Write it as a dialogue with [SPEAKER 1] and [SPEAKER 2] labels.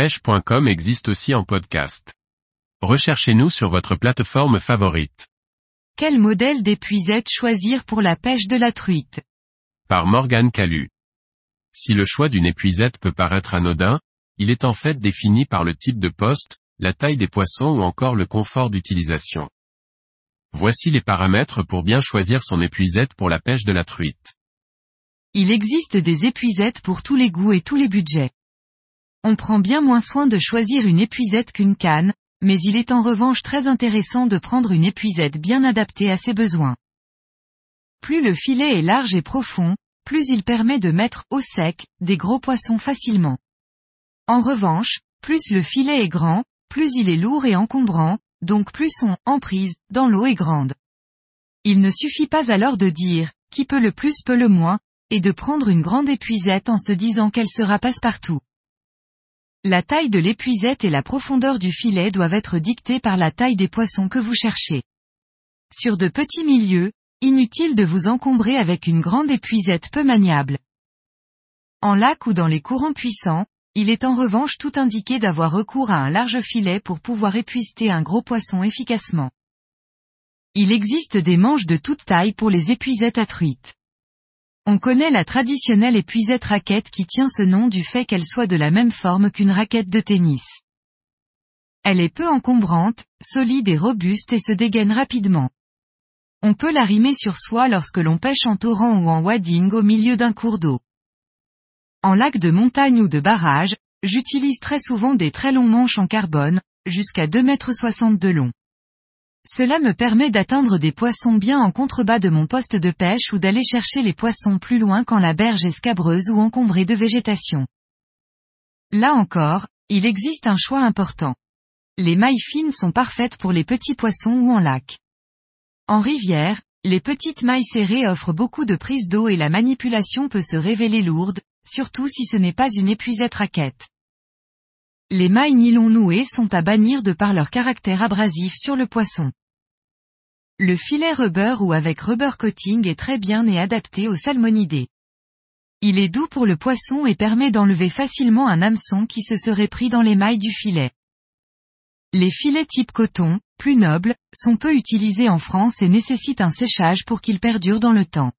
[SPEAKER 1] pêche.com existe aussi en podcast. Recherchez-nous sur votre plateforme favorite.
[SPEAKER 2] Quel modèle d'épuisette choisir pour la pêche de la truite?
[SPEAKER 1] Par Morgane Calu. Si le choix d'une épuisette peut paraître anodin, il est en fait défini par le type de poste, la taille des poissons ou encore le confort d'utilisation. Voici les paramètres pour bien choisir son épuisette pour la pêche de la truite.
[SPEAKER 2] Il existe des épuisettes pour tous les goûts et tous les budgets. On prend bien moins soin de choisir une épuisette qu'une canne, mais il est en revanche très intéressant de prendre une épuisette bien adaptée à ses besoins. Plus le filet est large et profond, plus il permet de mettre au sec des gros poissons facilement. En revanche, plus le filet est grand, plus il est lourd et encombrant, donc plus son emprise dans l'eau est grande. Il ne suffit pas alors de dire, qui peut le plus peut le moins, et de prendre une grande épuisette en se disant qu'elle sera passe-partout. La taille de l'épuisette et la profondeur du filet doivent être dictées par la taille des poissons que vous cherchez. Sur de petits milieux, inutile de vous encombrer avec une grande épuisette peu maniable. En lac ou dans les courants puissants, il est en revanche tout indiqué d'avoir recours à un large filet pour pouvoir épuister un gros poisson efficacement. Il existe des manches de toute taille pour les épuisettes à truite. On connaît la traditionnelle épuisette raquette qui tient ce nom du fait qu'elle soit de la même forme qu'une raquette de tennis. Elle est peu encombrante, solide et robuste et se dégaine rapidement. On peut la rimer sur soi lorsque l'on pêche en torrent ou en wading au milieu d'un cours d'eau. En lac de montagne ou de barrage, j'utilise très souvent des très longs manches en carbone, jusqu'à 2,60 m de long. Cela me permet d'atteindre des poissons bien en contrebas de mon poste de pêche ou d'aller chercher les poissons plus loin quand la berge est scabreuse ou encombrée de végétation. Là encore, il existe un choix important. Les mailles fines sont parfaites pour les petits poissons ou en lac. En rivière, les petites mailles serrées offrent beaucoup de prise d'eau et la manipulation peut se révéler lourde, surtout si ce n'est pas une épuisette raquette. Les mailles nylon nouées sont à bannir de par leur caractère abrasif sur le poisson. Le filet rubber ou avec rubber coating est très bien et adapté aux salmonidés. Il est doux pour le poisson et permet d'enlever facilement un hameçon qui se serait pris dans les mailles du filet. Les filets type coton, plus nobles, sont peu utilisés en France et nécessitent un séchage pour qu'ils perdurent dans le temps.